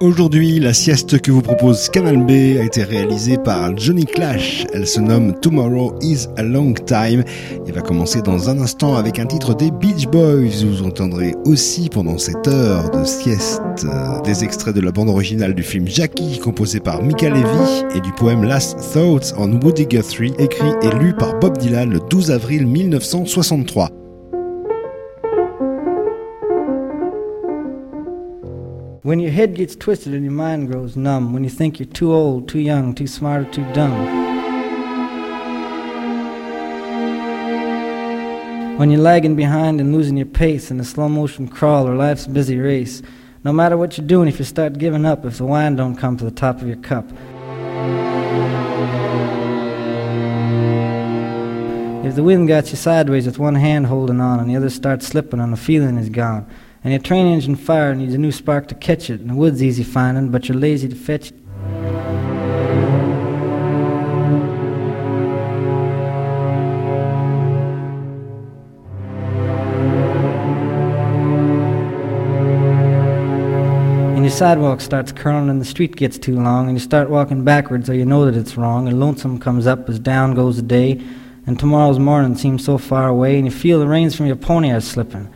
Aujourd'hui, la sieste que vous propose Canal B a été réalisée par Johnny Clash. Elle se nomme Tomorrow is a Long Time et va commencer dans un instant avec un titre des Beach Boys. Vous entendrez aussi pendant cette heure de sieste euh, des extraits de la bande originale du film Jackie composé par Mika Levy et du poème Last Thoughts on Woody Guthrie écrit et lu par Bob Dylan le 12 avril 1963. When your head gets twisted and your mind grows numb, when you think you're too old, too young, too smart, or too dumb. When you're lagging behind and losing your pace in a slow motion crawl or life's busy race, no matter what you're doing, if you start giving up, if the wine don't come to the top of your cup. If the wind got you sideways with one hand holding on and the other starts slipping and the feeling is gone, and your train engine fire needs a new spark to catch it, and the wood's easy finding, but you're lazy to fetch it. And your sidewalk starts curling and the street gets too long, and you start walking backwards, or you know that it's wrong, and lonesome comes up as down goes the day, and tomorrow's morning seems so far away, and you feel the reins from your pony are slipping.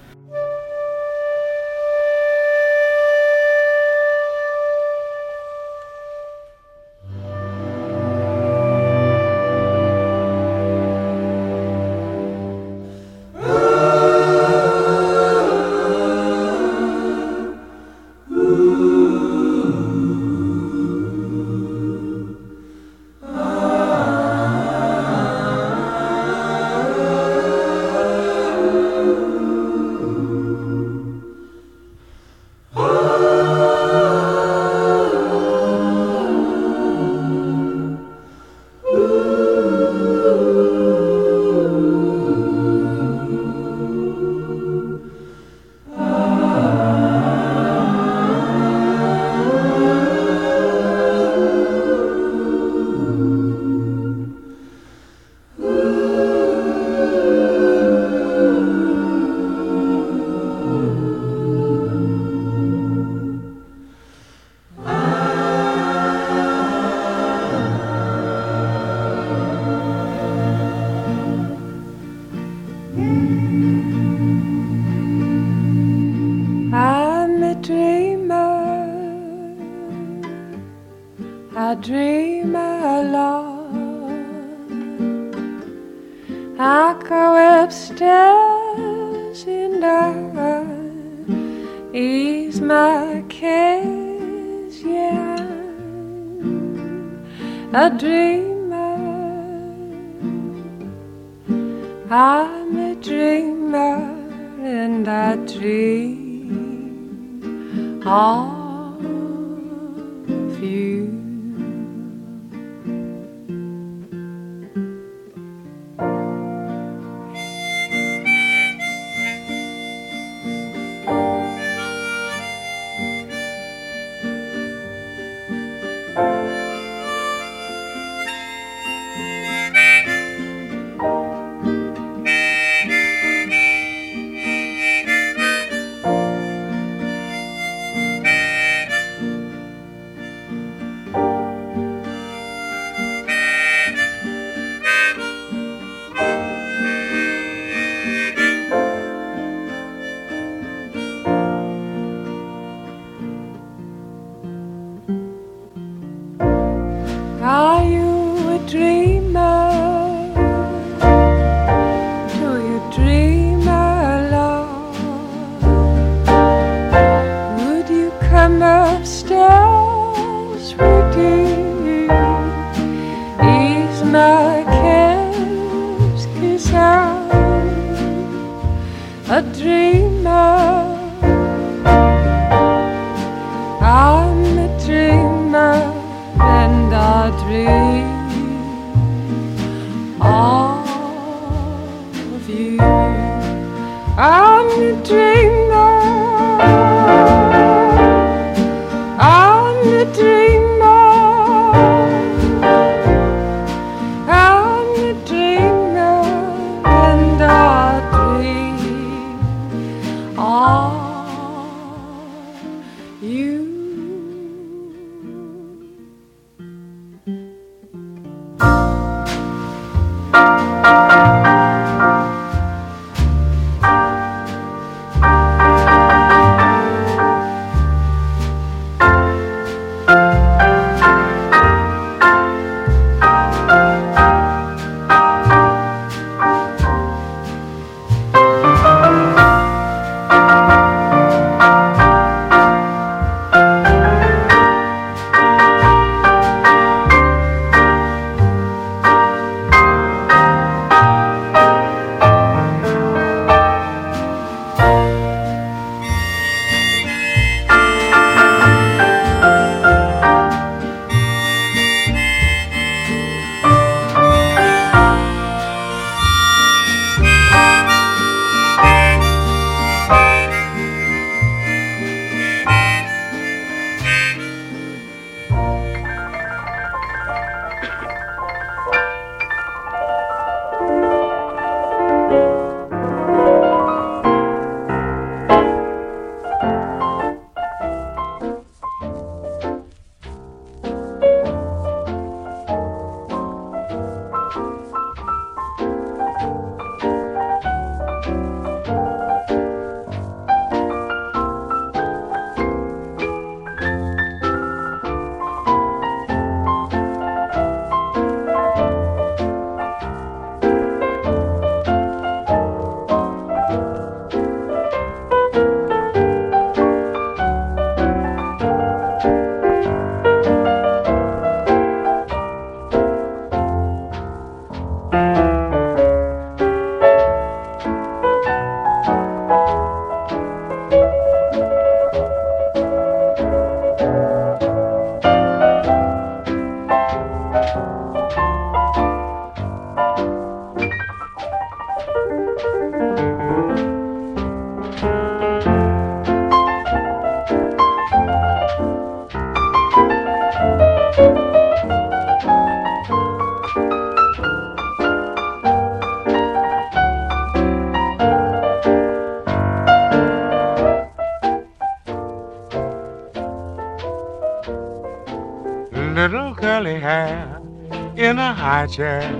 A chair.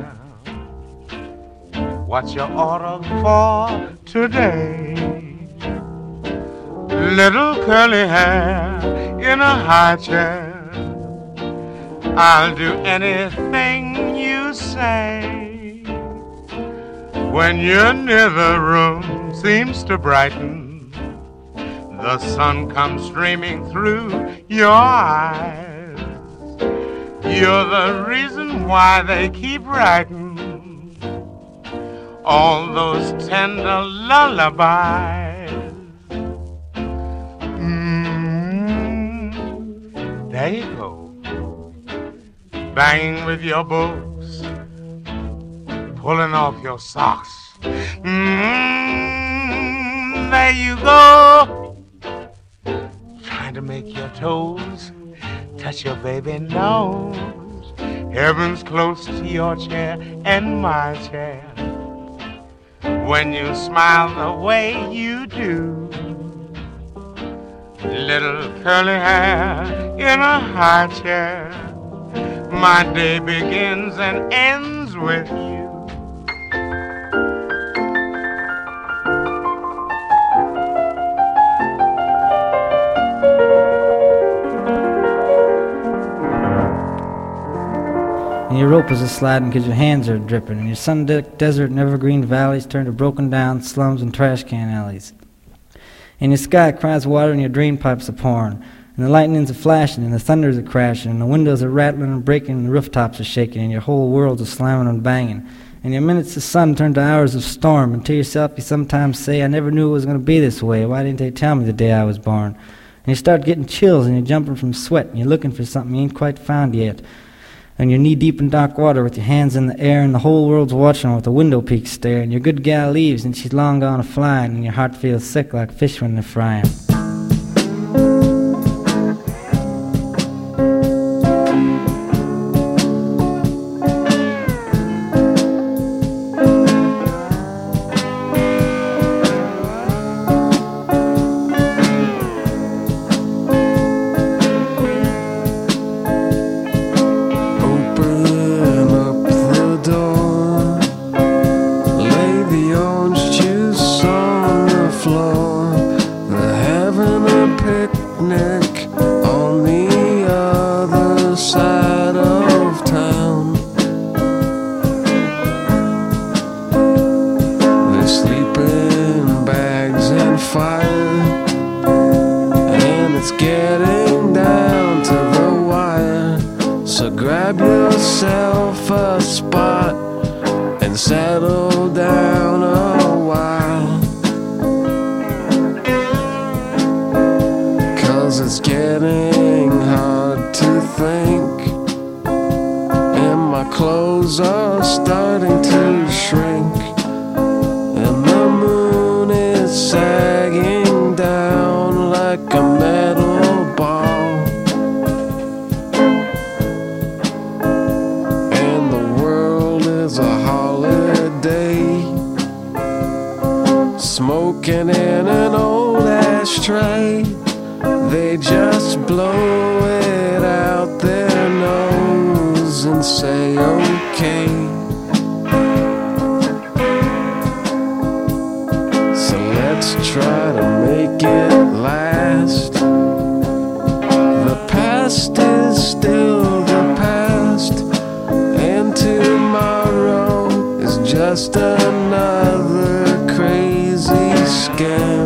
What's your order for today? Little curly hair in a high chair. I'll do anything you say. When you're near the room seems to brighten. The sun comes streaming through your eyes. You're the reason why they keep writing all those tender lullabies. Mm, there you go, banging with your boots, pulling off your socks. Mm, there you go, trying to make your toes touch your baby nose. Heaven's close to your chair and my chair. When you smile the way you do, little curly hair in a high chair, my day begins and ends with you. Your rope is a sliding because your hands are dripping, and your sun-decked desert and evergreen valleys turn to broken down slums and trash can alleys. And your sky cries water and your drain pipes are pouring, and the lightnings are flashing, and the thunders are crashing, and the windows are rattling and breaking, and the rooftops are shaking, and your whole world's a slamming and banging. And your minutes of sun turn to hours of storm, and to yourself you sometimes say, I never knew it was going to be this way. Why didn't they tell me the day I was born? And you start getting chills, and you're jumping from sweat, and you're looking for something you ain't quite found yet and you're knee deep in dark water with your hands in the air, and the whole world's watching with a window peak stare, and your good gal leaves, and she's long gone a flying, and your heart feels sick like fish when they're frying. Past is still the past, and tomorrow is just another crazy scam.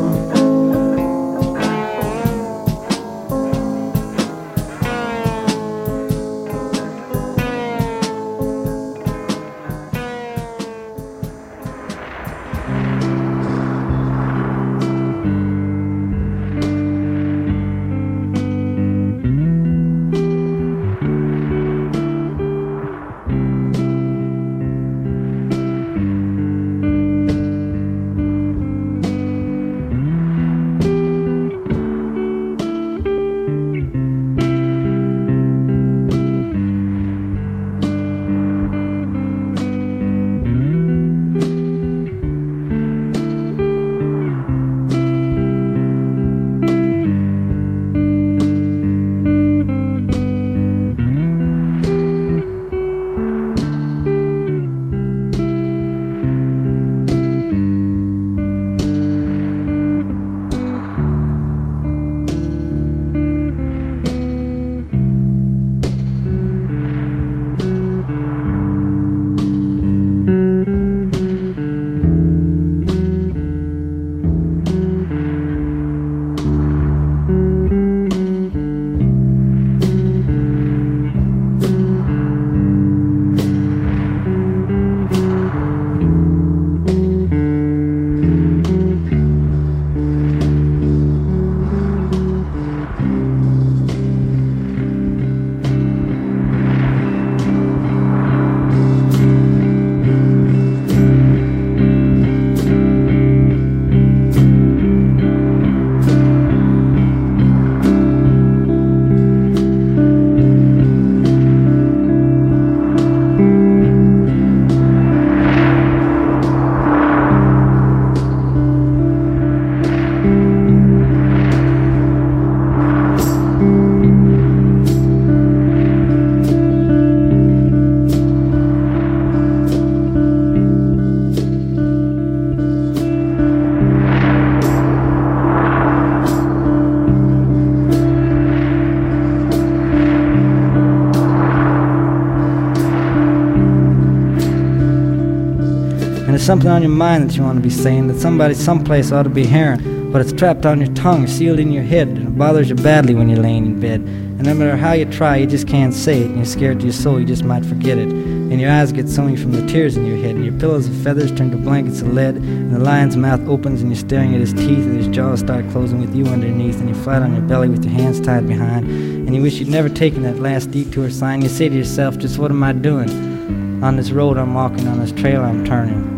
Something on your mind that you want to be saying that somebody someplace ought to be hearing, but it's trapped on your tongue, sealed in your head, and it bothers you badly when you're laying in bed. And no matter how you try, you just can't say it, and you're scared to your soul you just might forget it. And your eyes get sony from the tears in your head, and your pillows of feathers turn to blankets of lead, and the lion's mouth opens, and you're staring at his teeth, and his jaws start closing with you underneath, and you're flat on your belly with your hands tied behind, and you wish you'd never taken that last detour sign. You say to yourself, just what am I doing? On this road I'm walking, on this trail I'm turning.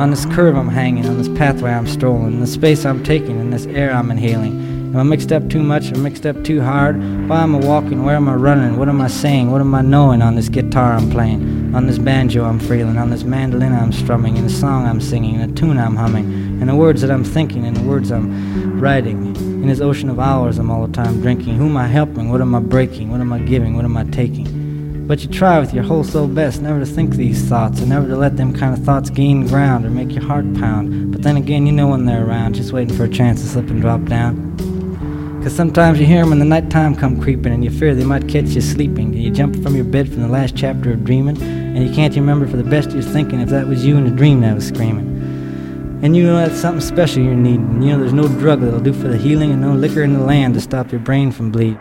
On this curve I'm hanging, on this pathway I'm strolling, in the space I'm taking, in this air I'm inhaling. Am I mixed up too much or mixed up too hard? Why am I walking? Where am I running? What am I saying? What am I knowing on this guitar I'm playing? On this banjo I'm feeling, on this mandolin I'm strumming, in a song I'm singing, in a tune I'm humming, in the words that I'm thinking, in the words I'm writing. In this ocean of hours I'm all the time drinking. Who am I helping? What am I breaking? What am I giving? What am I taking? But you try with your whole soul best never to think these thoughts and never to let them kind of thoughts gain ground or make your heart pound. But then again, you know when they're around, just waiting for a chance to slip and drop down. Cause sometimes you hear them when the nighttime come creeping and you fear they might catch you sleeping. And you jump from your bed from the last chapter of dreaming and you can't remember for the best you're thinking if that was you in a dream that was screaming. And you know that's something special you're needing. You know there's no drug that'll do for the healing and no liquor in the land to stop your brain from bleeding.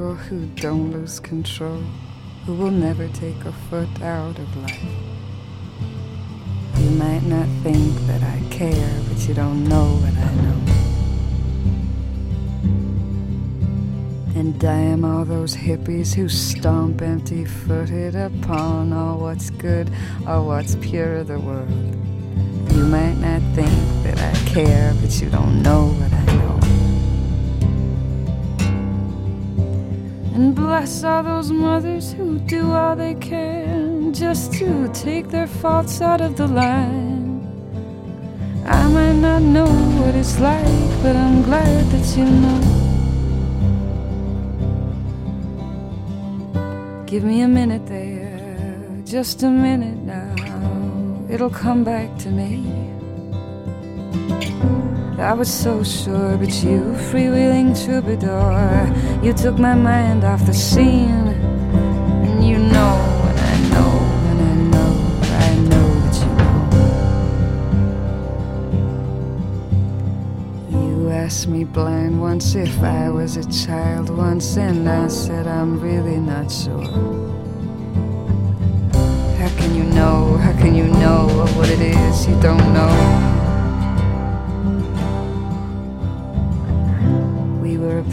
People who don't lose control, who will never take a foot out of life. You might not think that I care, but you don't know what I know. And damn all those hippies who stomp empty footed upon all what's good or what's pure of the world. You might not think that I care, but you don't know what I And bless all those mothers who do all they can just to take their faults out of the line. I might not know what it's like, but I'm glad that you know. Give me a minute there, just a minute now. It'll come back to me. I was so sure, but you, freewheeling troubadour, you took my mind off the scene. And you know, and I know, and I know, I know that you know. You asked me blind once if I was a child once, and I said I'm really not sure. How can you know? How can you know what it is you don't know?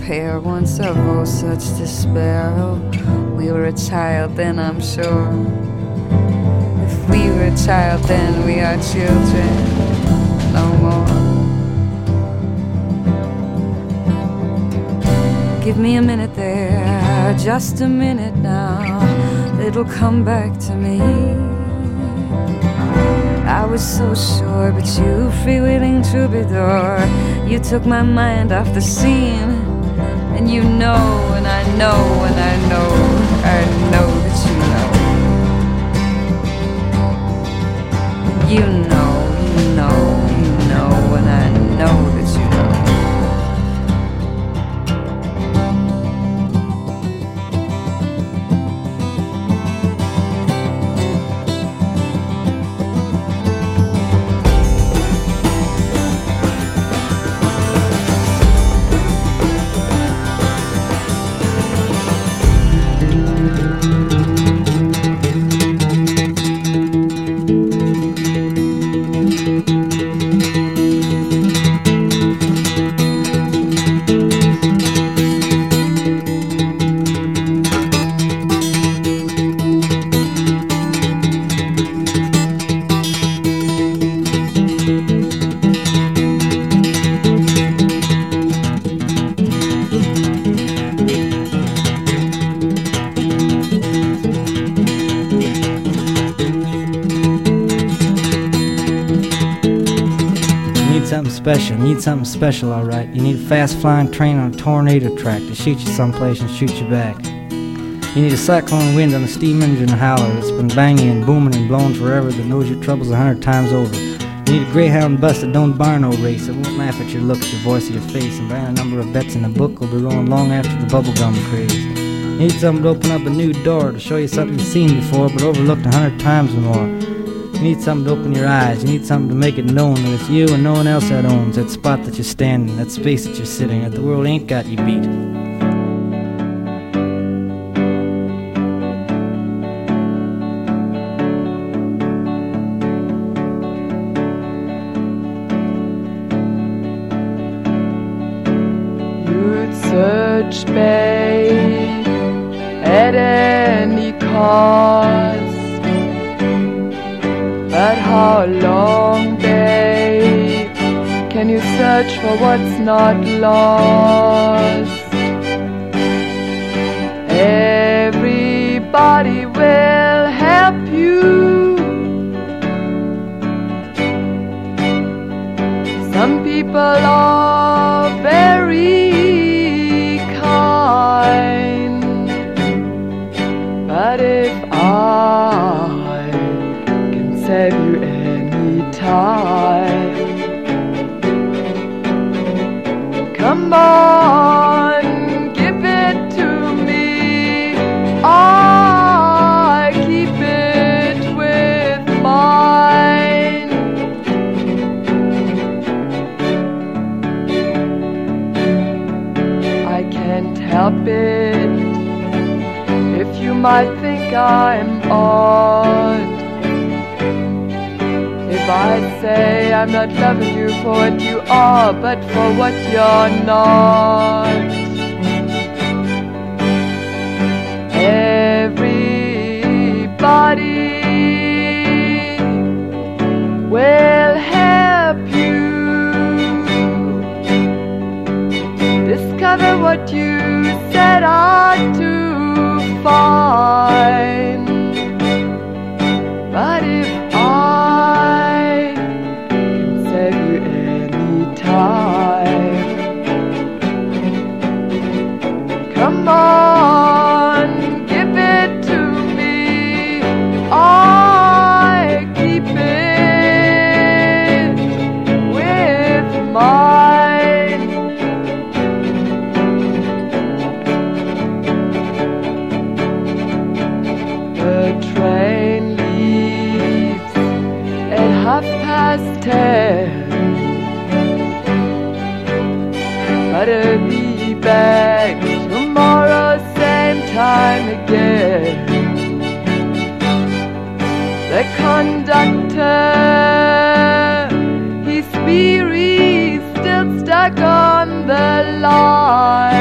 Pair once of oh such despair. Oh, we were a child then, I'm sure. If we were a child then, we are children no more. Give me a minute there, just a minute now. It'll come back to me. I was so sure, but you, freewheeling troubadour, you took my mind off the scene. And you know, and I know, and I know, I know that you know. You know, something special, all right. You need a fast flying train on a tornado track to shoot you someplace and shoot you back. You need a cyclone wind on a steam engine howler that's been banging and booming and blowing forever that knows your troubles a hundred times over. You need a greyhound bus that don't bar no race, that won't laugh at your looks, your voice, or your face, and brand a number of bets in a book will be rolling long after the bubblegum craze. You need something to open up a new door to show you something you've seen before but overlooked a hundred times or more. You need something to open your eyes. You need something to make it known that it's you and no one else that owns that spot that you're standing, that space that you're sitting, that the world ain't got you beat. What's not lost? I'm odd if I say I'm not loving you for what you are, but for what you're not. Everybody will help you discover what you set out to find. He's weary, still stuck on the line.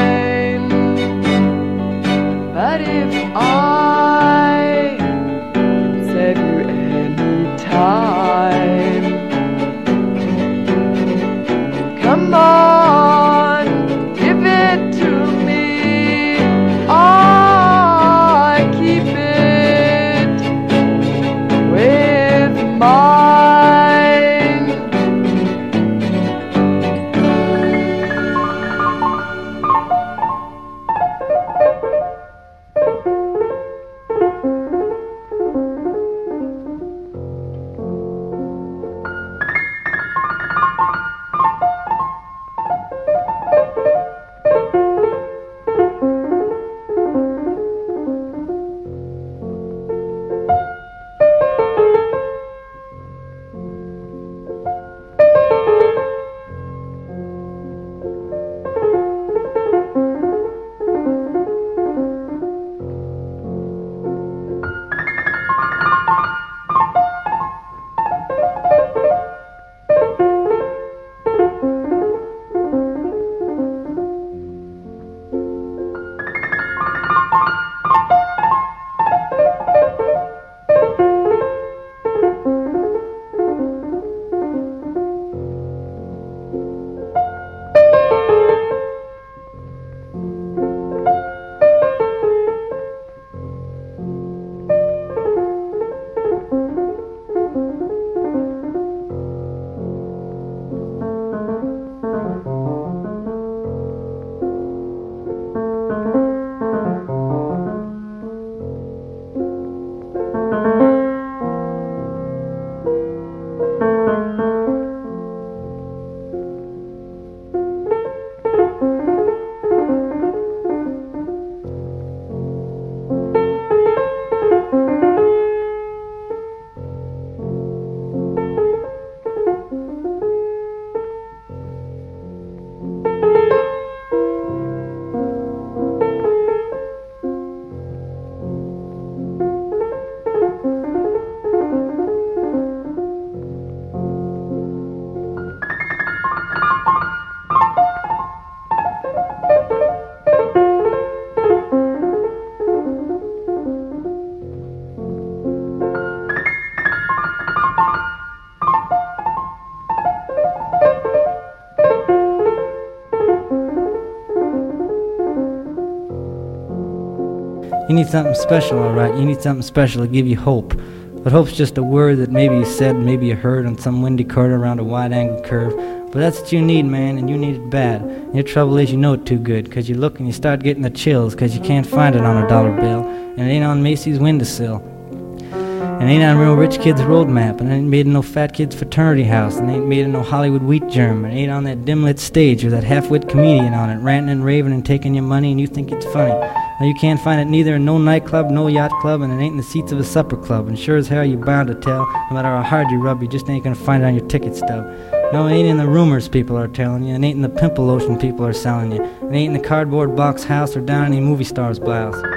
Need something special, all right. You need something special to give you hope. But hope's just a word that maybe you said, maybe you heard on some windy corner around a wide angle curve. But that's what you need, man, and you need it bad. And your trouble is you know it too good, 'cause you look and you start getting the chills, 'cause you can't find it on a dollar bill, and it ain't on Macy's windowsill. And ain't on real rich kid's roadmap, and it ain't made in no fat kid's fraternity house, and ain't made in no Hollywood wheat germ, and ain't on that dim lit stage with that half wit comedian on it, ranting and raving and taking your money, and you think it's funny. Now you can't find it neither in no nightclub, no yacht club, and it ain't in the seats of a supper club, and sure as hell you bound to tell, no matter how hard you rub, you just ain't gonna find it on your ticket stub. No, it ain't in the rumors people are telling you, it ain't in the pimple lotion people are selling you, it ain't in the cardboard box house or down any movie star's blouse.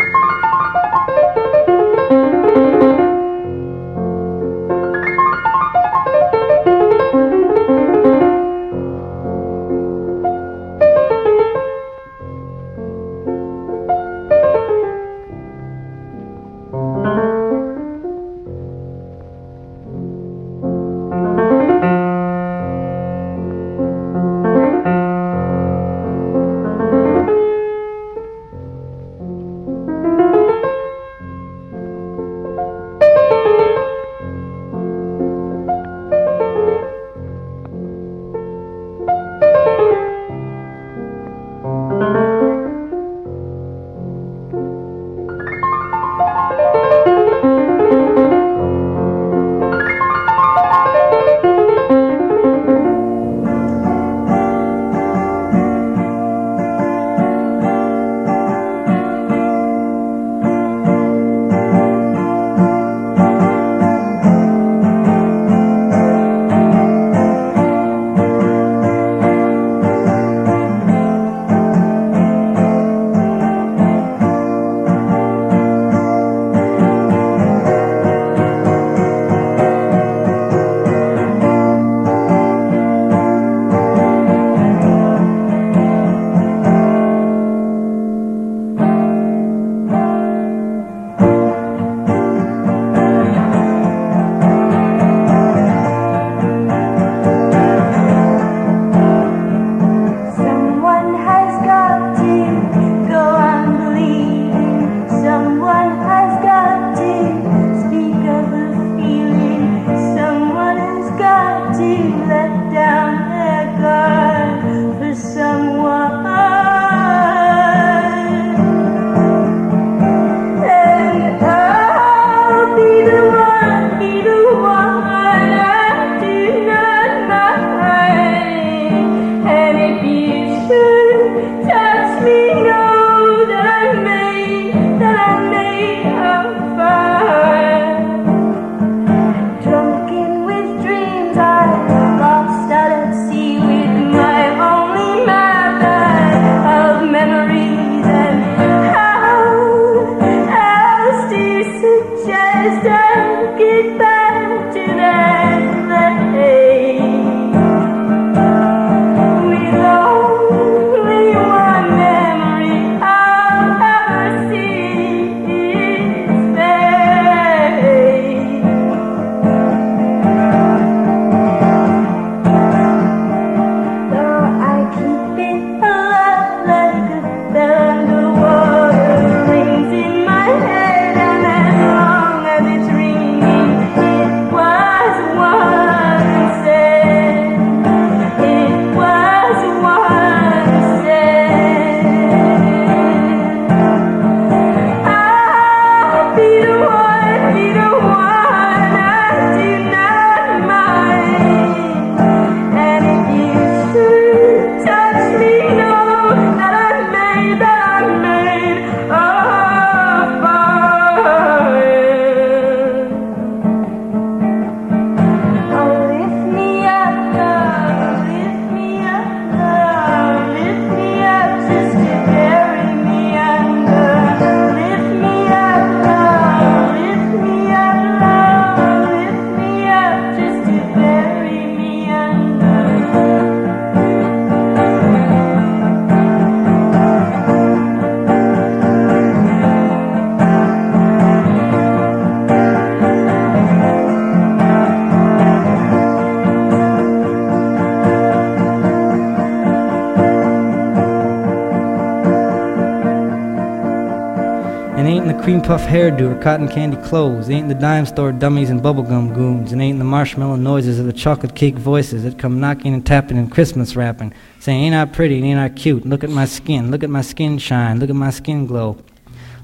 Puff hairdo or cotton candy clothes. Ain't the dime store dummies and bubblegum goons. And ain't the marshmallow noises of the chocolate cake voices that come knocking and tapping and Christmas rapping. Saying, ain't I pretty and ain't I cute? Look at my skin. Look at my skin shine. Look at my skin glow.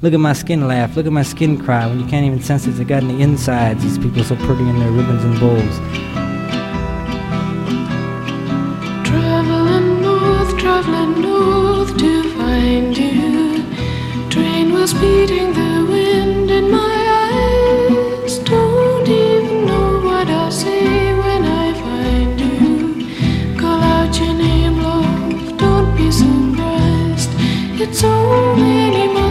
Look at my skin laugh. Look at my skin cry when you can't even sense it's got in the insides. These people so pretty in their ribbons and bows. Traveling north, traveling north to find you. Train was beating the so many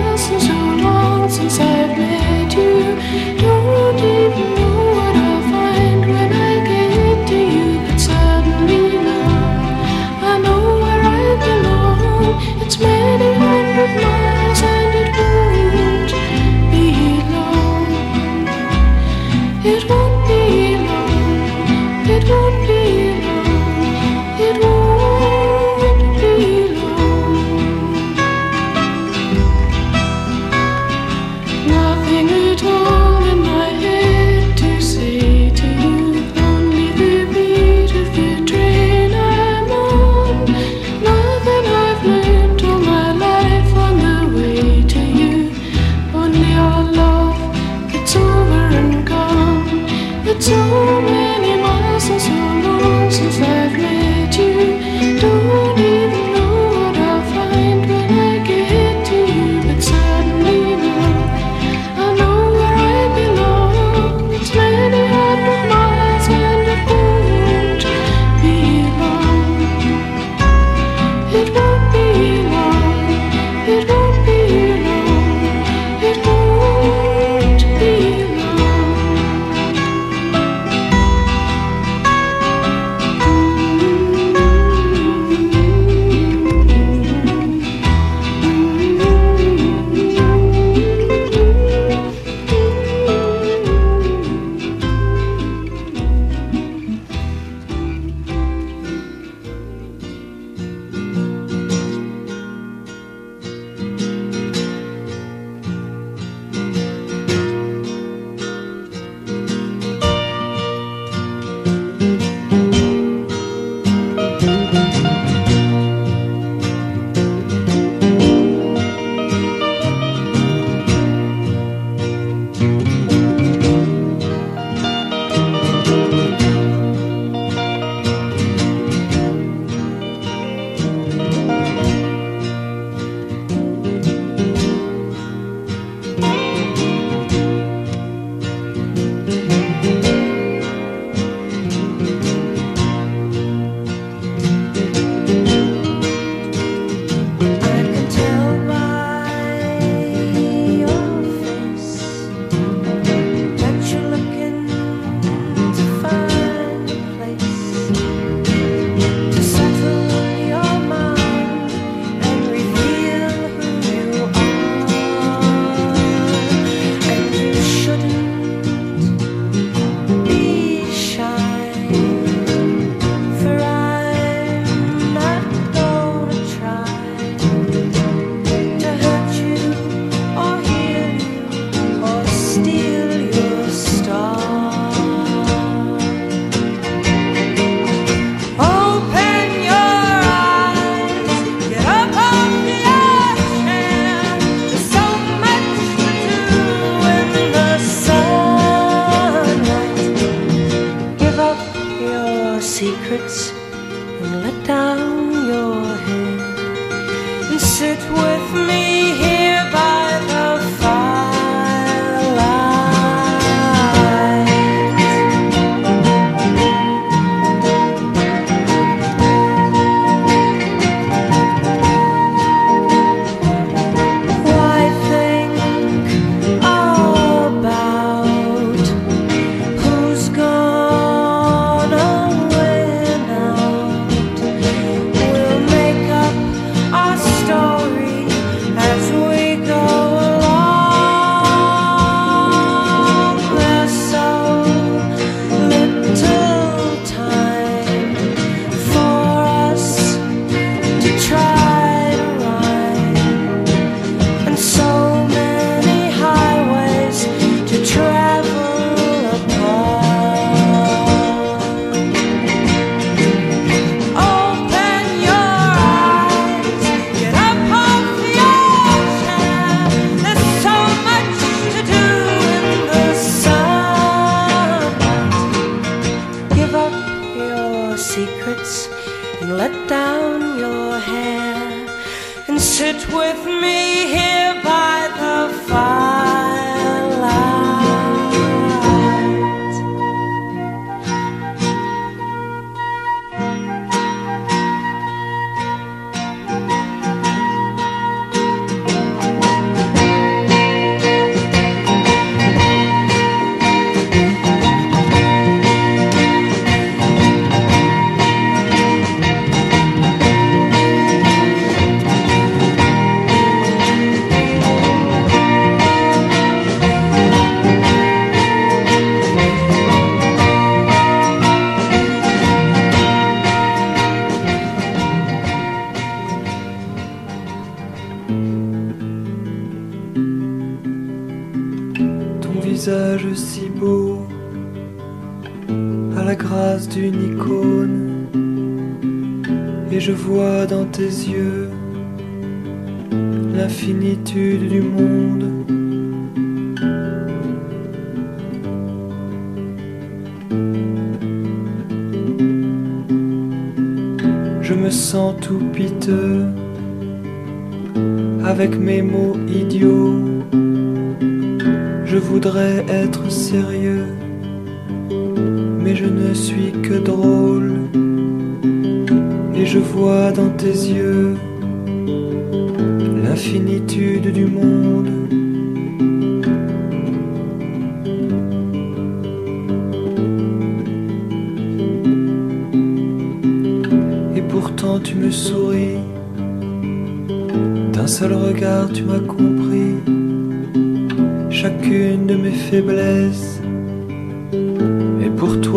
voudrais être sérieux,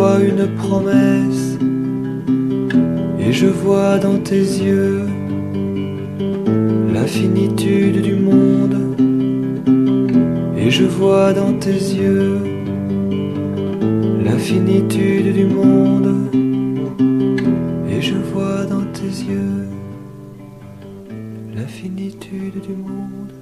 toi une promesse. Et je vois dans tes yeux l'infinitude du monde. Et je vois dans tes yeux l'infinitude du monde. Et je vois dans tes yeux l'infinitude du monde.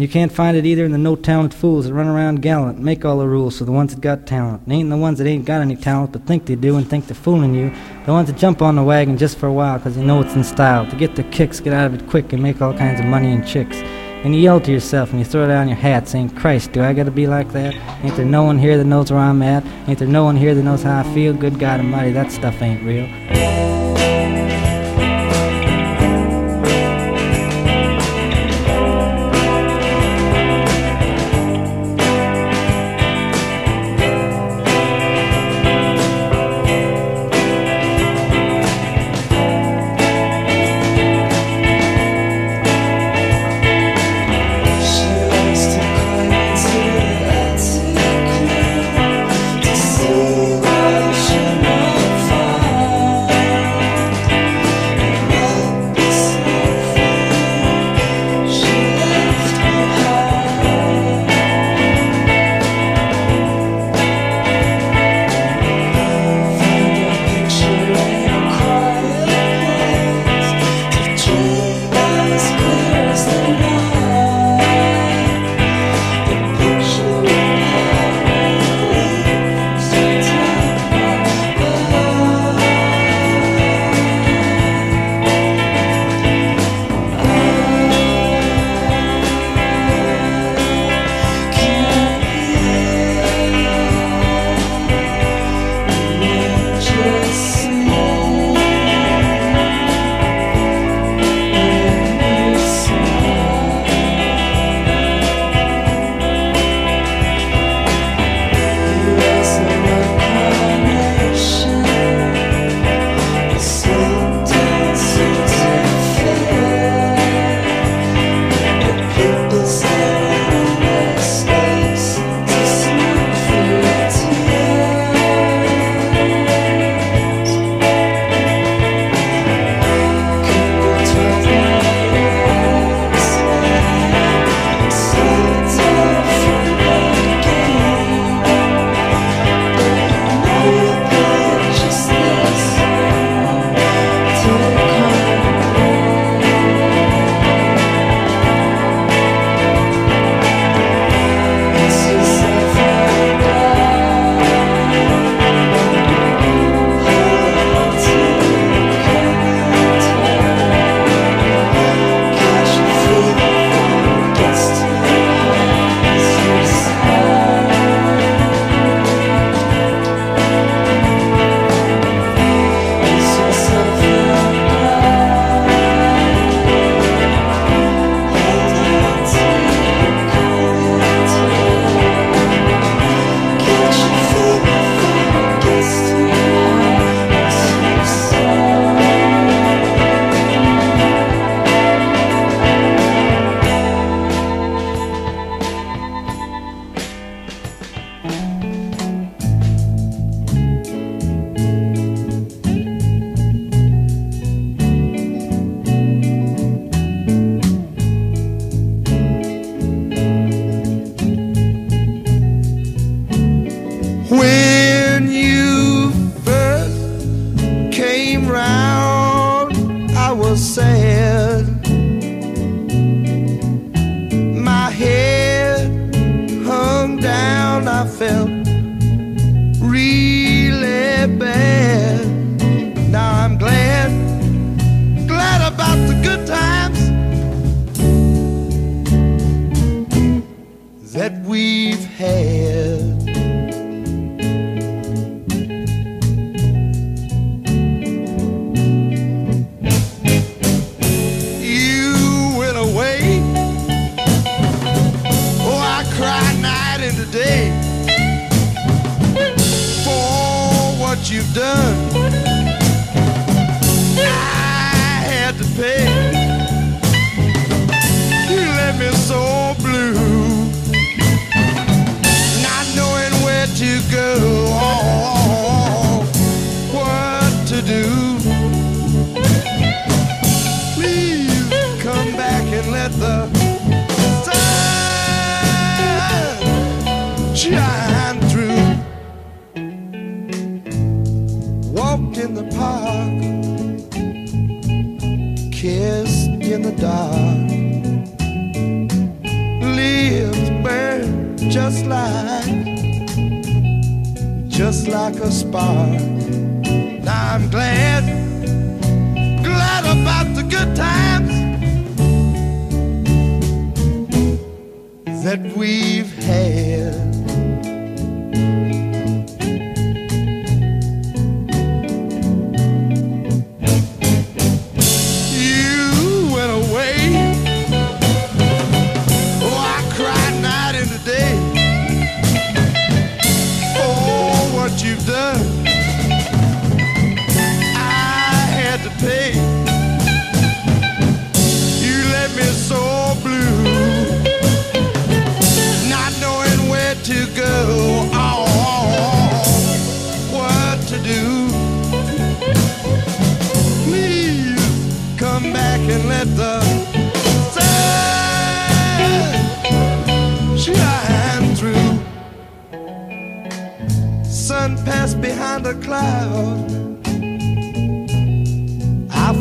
You can't find it either in the no talent fools that run around gallant, and make all the rules for the ones that got talent. It ain't the ones that ain't got any talent but think they do and think they're fooling you. The ones that jump on the wagon just for a while 'cause they know it's in style. To get their kicks, get out of it quick, and make all kinds of money and chicks. And you yell to yourself and you throw down your hat saying, Christ, do I gotta be like that? Ain't there no one here that knows where I'm at? Ain't there no one here that knows how I feel? Good God Almighty, that stuff ain't real.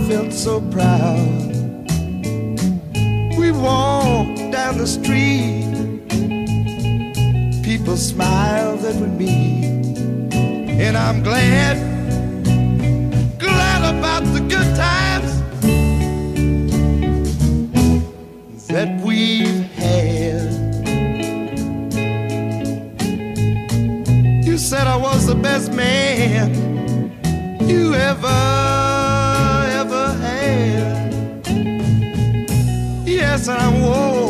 felt so proud. We walked down the street, people smiled at me, and I'm glad, glad about the good times that we've had. You said I was the best man you ever. dress I wore.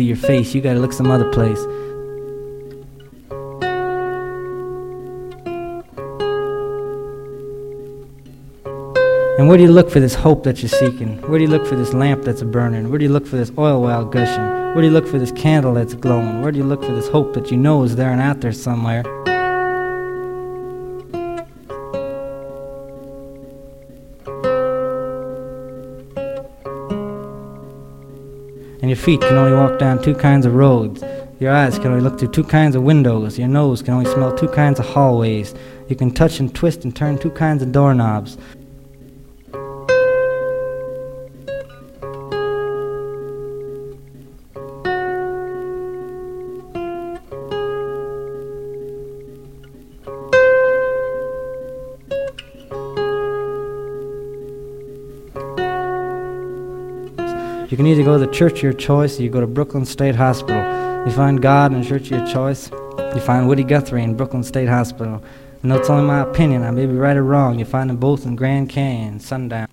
see your face. You gotta look some other place. And where do you look for this hope that you're seeking? Where do you look for this lamp that's burning? Where do you look for this oil well gushing? Where do you look for this candle that's glowing? Where do you look for this hope that you know is there and out there somewhere? Feet can only walk down two kinds of roads. Your eyes can only look through two kinds of windows. Your nose can only smell two kinds of hallways. You can touch and twist and turn two kinds of doorknobs. Can either go to the church of your choice or you go to Brooklyn State Hospital. You find God in the church of your choice. You find Woody Guthrie in Brooklyn State Hospital. And that's only my opinion. I may be right or wrong. You find them both in Grand Canyon, sundown.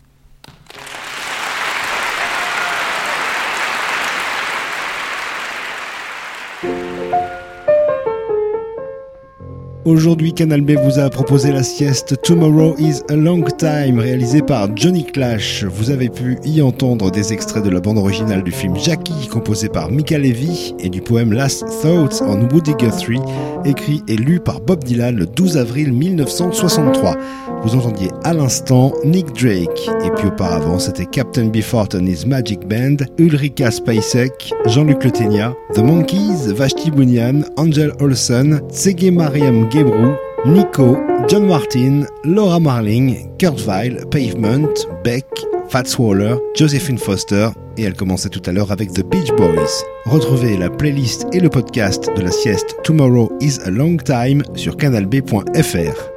Aujourd'hui, Canal B vous a proposé la sieste Tomorrow is a Long Time, réalisée par Johnny Clash. Vous avez pu y entendre des extraits de la bande originale du film Jackie, composé par Mika Levy, et du poème Last Thoughts on Woody Guthrie, écrit et lu par Bob Dylan le 12 avril 1963. Vous entendiez à l'instant Nick Drake, et puis auparavant c'était Captain Beefheart and his Magic Band, Ulrika Spacek, Jean-Luc Le Ténia, The Monkeys, Vashti Bunyan, Angel Olsen, Tsege Mariam Gebru, Nico, John Martin, Laura Marling, Kurt Weill, Pavement, Beck, Fats Waller, Josephine Foster, et elle commençait tout à l'heure avec The Beach Boys. Retrouvez la playlist et le podcast de la sieste Tomorrow is a Long Time sur canalb.fr.